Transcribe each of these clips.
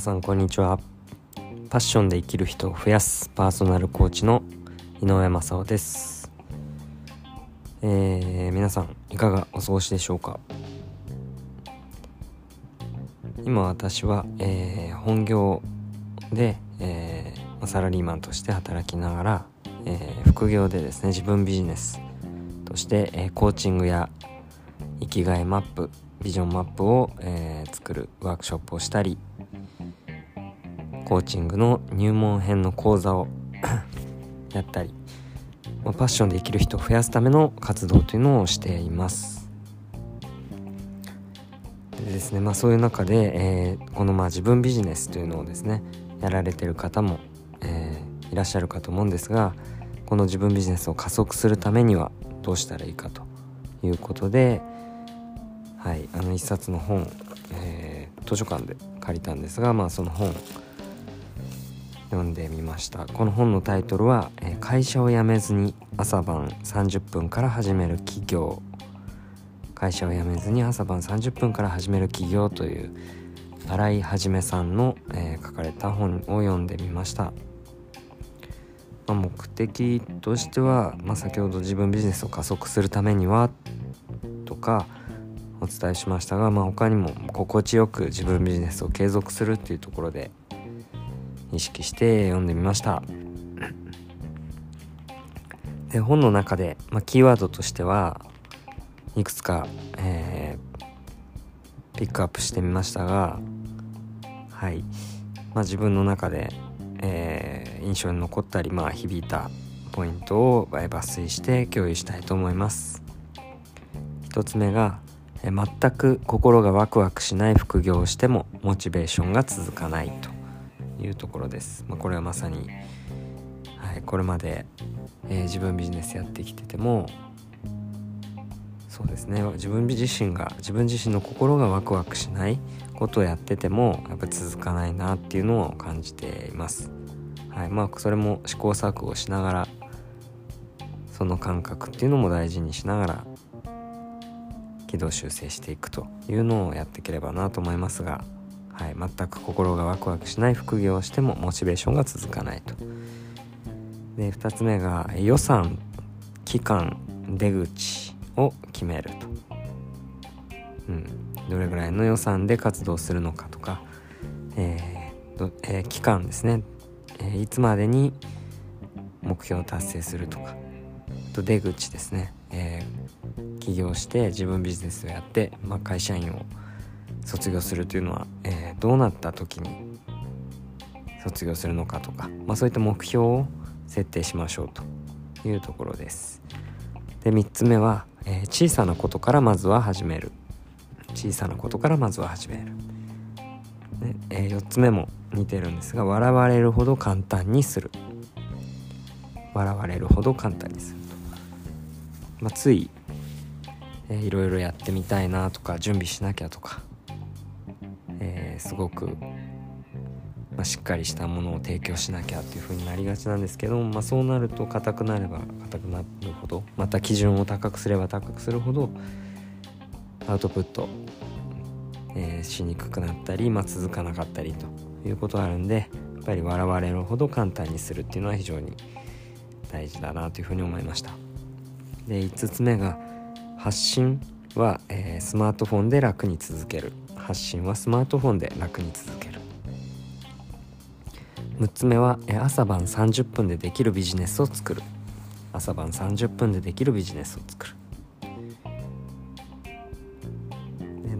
皆さんこんにちは。パッションで生きる人を増やすパーソナルコーチの井上正雄です。えー、皆さんいかがお過ごしでしょうか？今私は、えー、本業で、えー、サラリーマンとして働きながら、えー、副業でですね自分ビジネスとして、えー、コーチングや生きがいマップビジョンマップを、えー、作るワークショップをしたりコーチングの入門編の講座を やったり、まあ、パッションで生きる人を増やすための活動というのをしています。でですねまあそういう中で、えー、このまあ自分ビジネスというのをですねやられてる方も、えー、いらっしゃるかと思うんですがこの自分ビジネスを加速するためにはどうしたらいいかということで、はいあの一冊の本、えー、図書館で借りたんですがまあその本読んでみました。この本のタイトルは「会社を辞めずに朝晩30分から始める企業」会社を辞めずに朝晩30分から始める企業という新井はじめさんの、えー、書かれた本を読んでみました、まあ、目的としては、まあ、先ほど自分ビジネスを加速するためにはとかお伝えしましたが、まあ、他にも心地よく自分ビジネスを継続するっていうところで意識して読んでみました。で本の中で、まあ、キーワードとしてはいくつか、えー、ピックアップしてみましたがはい、まあ、自分の中で、えー、印象に残ったり、まあ、響いたポイントを抜粋して共有したいと思います。一つ目が全く心がワクワクしない副業をしてもモチベーションが続かないと。いうところです、まあ、これはまさに、はい、これまで、えー、自分ビジネスやってきててもそうですね自分自身が自分自身の心がワクワクしないことをやっててもやっぱ続かないなっていうのを感じています。はい、まあそれも試行錯誤しながらその感覚っていうのも大事にしながら軌道修正していくというのをやっていければなと思いますが、はい、全く心がワクワクしない副業をしてもモチベーションが続かないと。で2つ目が予算期間出口を決めると。うん、どれぐらいの予算で活動するのかとか、えーえー、期間ですね、えー、いつまでに目標を達成するとかと出口ですね、え起業して自分ビジネスをやって、まあ、会社員を卒業するというのは、えー、どうなった時に卒業するのかとか、まあ、そういった目標を設定しましょうというところです。で3つ目は、えー、小さなことからまずは始める。小さなことからまずは始める、でえー、4つ目も似てるんですが笑われるほど簡単にする。笑われるほど簡単にすると、まあ、ついえー、いろいろやってみたいなとか準備しなきゃとか、ー、すごく、まあ、しっかりしたものを提供しなきゃっていう風になりがちなんですけど、まあ、そうなると硬くなれば硬くなるほどまた基準を高くすれば高くするほどアウトプット、えー、しにくくなったり、まあ、続かなかったりということがあるんでやっぱり笑われるほど簡単にするっていうのは非常に大事だなというふうに思いました。で5つ目が発信は、えー、スマートフォンで楽に続ける発信はスマートフォンで楽に続ける。6つ目は、え、朝晩30分でできるビジネスを作る。朝晩30分でできるビジネスを作る。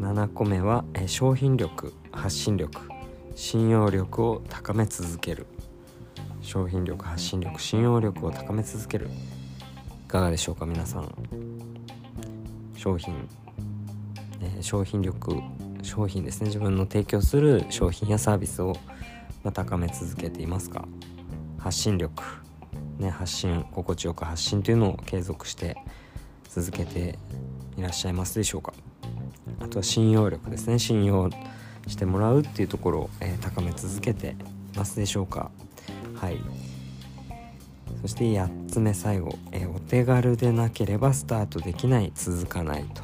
7個目は、え、商品力発信力信用力を高め続ける。商品力発信力信用力を高め続ける。いかがでしょうか皆さん。商品、えー、商品力商品ですね。自分の提供する商品やサービスを、ま高め続けていますか？発信力、ね、発信心地よく発信というのを継続して続けていらっしゃいますでしょうか？あとは信用力ですね。信用してもらうっていうところを、えー、高め続けてますでしょうか？はい。そして8つ目最後、えお手軽でなければスタートできない続かないと、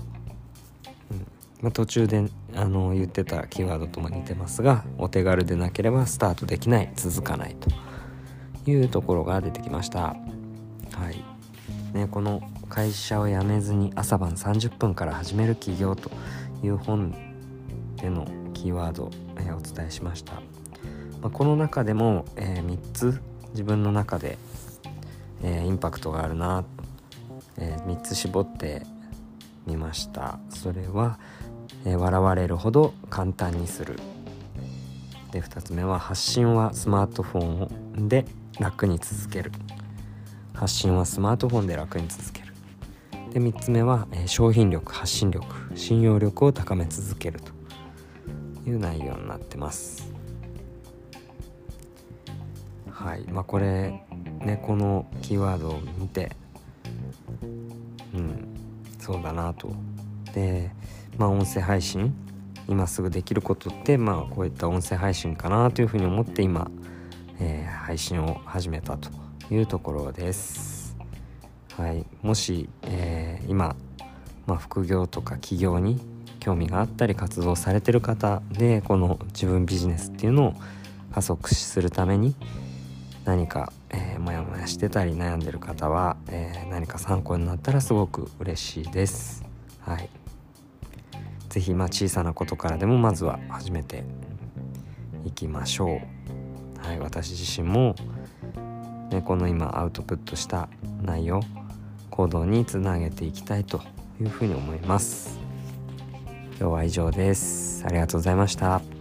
まあ、途中であの言ってたキーワードとも似てますがお手軽でなければスタートできない続かないというところが出てきました。はい。ねこの会社を辞めずに朝晩30分から始める企業という本でのキーワード、え、お伝えしました、まあ、この中でも、えー、3つ自分の中で、えー、インパクトがあるな、え3つ絞ってみました。それは、え笑われるほど簡単にする。で2つ目は発信はスマートフォンで楽に続ける。発信はスマートフォンで楽に続ける。で3つ目は、え商品力発信力信用力を高め続けると。いう内容になってます。はい。まあこれねこのキーワードを見てうんそうだなと。でまあ音声配信今すぐできることってまあこういった音声配信かなというふうに思って今、えー、配信を始めたというところです。はい、もし、えー、今、まあ、副業とか起業に興味があったり活動されてる方でこの自分ビジネスっていうのを加速するために何か、えー、モヤモヤしてたり悩んでる方は、えー、何か参考になったらすごく嬉しいです。はい。是非まあ小さなことからでもまずは始めていきましょう。はい、私自身も、ね、この今アウトプットした内容行動につなげていきたいというふうに思います。今日は以上です。ありがとうございました。